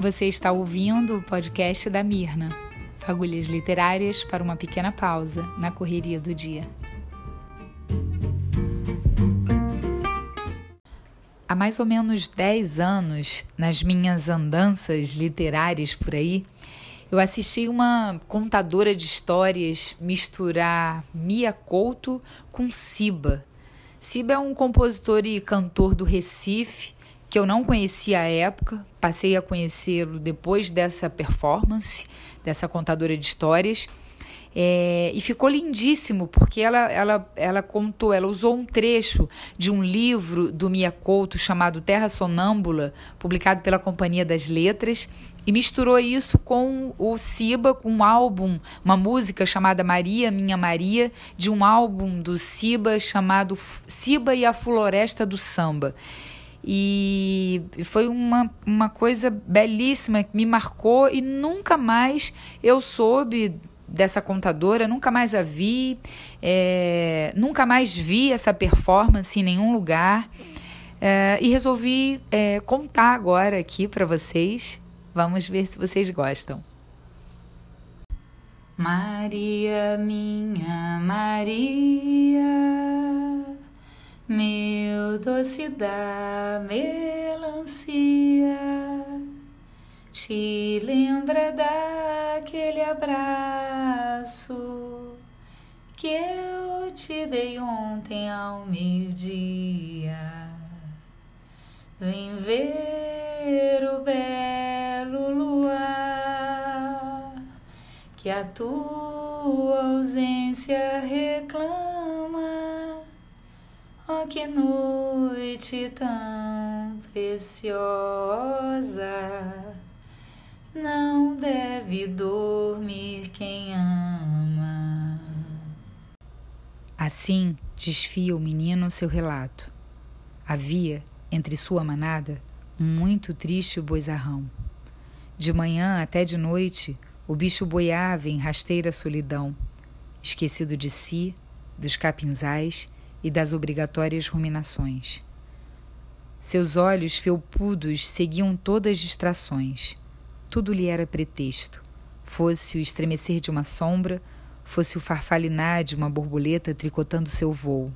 Você está ouvindo o podcast da Mirna, fagulhas literárias para uma pequena pausa na correria do dia. Há mais ou menos 10 anos, nas minhas andanças literárias por aí, eu assisti uma contadora de histórias misturar Mia Couto com Siba. Siba é um compositor e cantor do Recife que eu não conhecia à época, passei a conhecê-lo depois dessa performance, dessa contadora de histórias. É, e ficou lindíssimo, porque ela, ela, ela contou, ela usou um trecho de um livro do Mia Couto chamado Terra Sonâmbula, publicado pela Companhia das Letras, e misturou isso com o Siba, com um álbum, uma música chamada Maria, Minha Maria, de um álbum do Siba chamado Siba e a Floresta do Samba. E foi uma, uma coisa belíssima que me marcou e nunca mais eu soube dessa contadora, nunca mais a vi, é, nunca mais vi essa performance em nenhum lugar. É, e resolvi é, contar agora aqui para vocês. Vamos ver se vocês gostam. Maria, minha Maria meu doce da melancia, te lembra daquele abraço que eu te dei ontem ao meio-dia. Vem ver o belo luar que a tua ausência reclama Que noite tão preciosa, não deve dormir quem ama. Assim desfia o menino seu relato. Havia, entre sua manada, um muito triste boizarrão. De manhã até de noite, o bicho boiava em rasteira solidão, esquecido de si, dos capinzais e das obrigatórias ruminações. Seus olhos felpudos seguiam todas as distrações. Tudo lhe era pretexto, fosse o estremecer de uma sombra, fosse o farfalinar de uma borboleta tricotando seu vôo.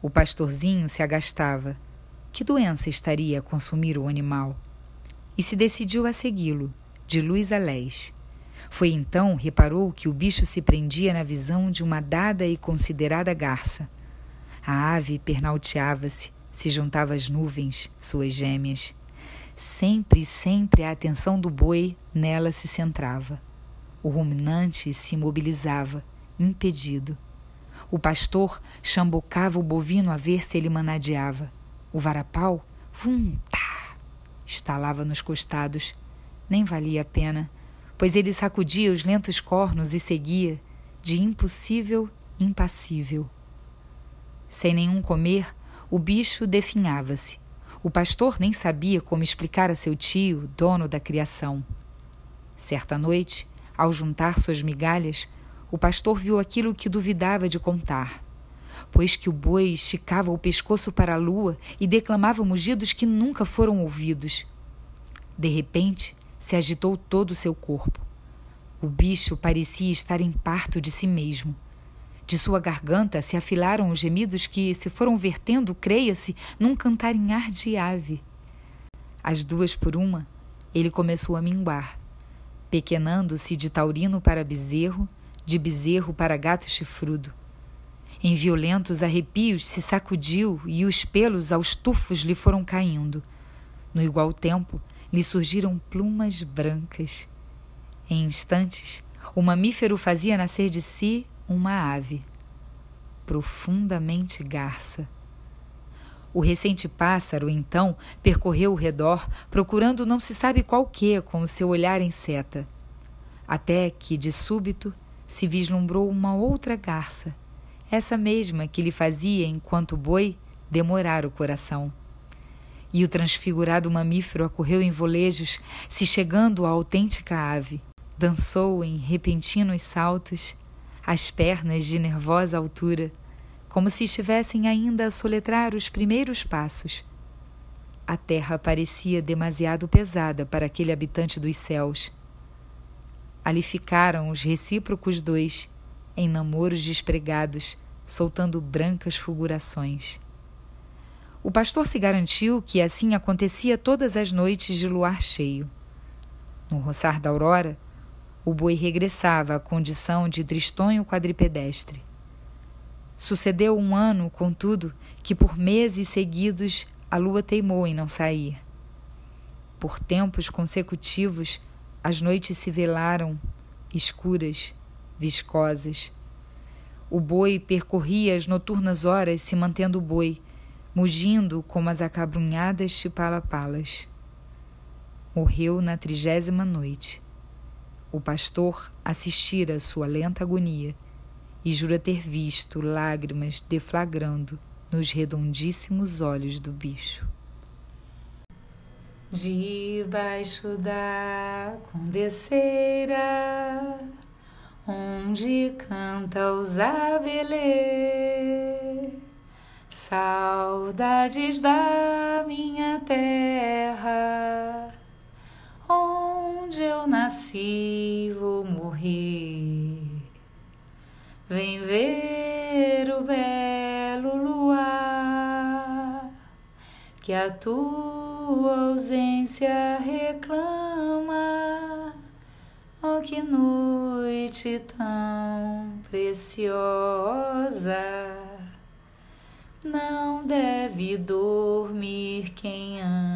O pastorzinho se agastava. Que doença estaria a consumir o animal? E se decidiu a segui-lo, de luz a lés. Foi então reparou que o bicho se prendia na visão de uma dada e considerada garça. A ave pernalteava-se, se juntava às nuvens, suas gêmeas. Sempre, sempre a atenção do boi nela se centrava. O ruminante se imobilizava, impedido. O pastor chambocava o bovino a ver se ele manadeava. O varapau, vum, tá, estalava nos costados. Nem valia a pena, pois ele sacudia os lentos cornos e seguia, de impossível, impassível. Sem nenhum comer, o bicho definhava-se. O pastor nem sabia como explicar a seu tio, dono da criação. Certa noite, ao juntar suas migalhas, o pastor viu aquilo que duvidava de contar. Pois que o boi esticava o pescoço para a lua e declamava mugidos que nunca foram ouvidos. De repente, se agitou todo o seu corpo. O bicho parecia estar em parto de si mesmo. De sua garganta se afilaram os gemidos que se foram vertendo, creia-se, num cantarinhar de ave. As duas por uma, ele começou a minguar, pequenando-se de taurino para bezerro, de bezerro para gato chifrudo. Em violentos arrepios se sacudiu e os pelos aos tufos lhe foram caindo. No igual tempo, lhe surgiram plumas brancas. Em instantes, o mamífero fazia nascer de si uma ave, profundamente garça. O recente pássaro, então, percorreu o redor, procurando não se sabe qual que com o seu olhar em seta, até que, de súbito, se vislumbrou uma outra garça, essa mesma que lhe fazia, enquanto boi, demorar o coração. E o transfigurado mamífero acorreu em volejos, se chegando à autêntica ave. Dançou em repentinos saltos, as pernas de nervosa altura, como se estivessem ainda a soletrar os primeiros passos. a terra parecia demasiado pesada para aquele habitante dos céus. Ali ficaram os recíprocos dois, em namoros despregados, soltando brancas fulgurações. O pastor se garantiu que assim acontecia todas as noites de luar cheio. No roçar da aurora, o boi regressava à condição de tristonho quadripedestre. Sucedeu um ano, contudo, que por meses seguidos a lua teimou em não sair. Por tempos consecutivos, as noites se velaram, escuras, viscosas. O boi percorria as noturnas horas se mantendo boi, mugindo como as acabrunhadas chipalapalas. Morreu na trigésima noite. O pastor assistira sua lenta agonia e jura ter visto lágrimas deflagrando nos redondíssimos olhos do bicho. Debaixo da condeceira, onde canta os abelê, saudades da minha terra, onde eu nasci vou morrer. Vem ver o belo luar que a tua ausência reclama. Oh, que noite tão preciosa! Não deve dormir quem ama